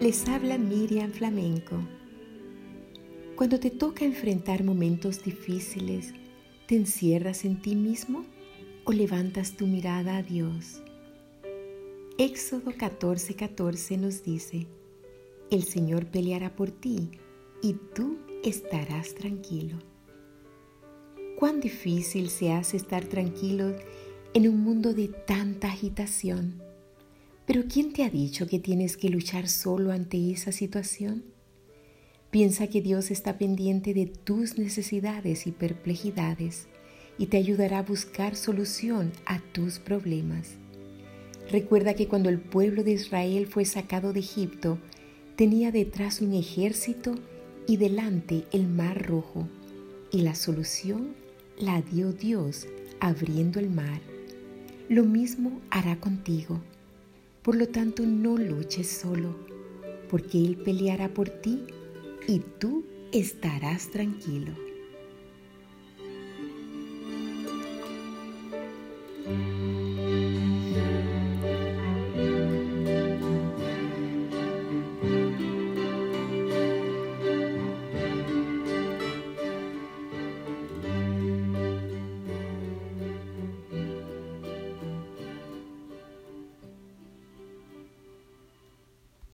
Les habla Miriam Flamenco. Cuando te toca enfrentar momentos difíciles, ¿te encierras en ti mismo o levantas tu mirada a Dios? Éxodo 14:14 14 nos dice, El Señor peleará por ti y tú estarás tranquilo. Cuán difícil se hace estar tranquilo en un mundo de tanta agitación. Pero ¿quién te ha dicho que tienes que luchar solo ante esa situación? Piensa que Dios está pendiente de tus necesidades y perplejidades y te ayudará a buscar solución a tus problemas. Recuerda que cuando el pueblo de Israel fue sacado de Egipto, tenía detrás un ejército y delante el mar rojo, y la solución la dio Dios abriendo el mar. Lo mismo hará contigo. Por lo tanto, no luches solo, porque Él peleará por ti y tú estarás tranquilo.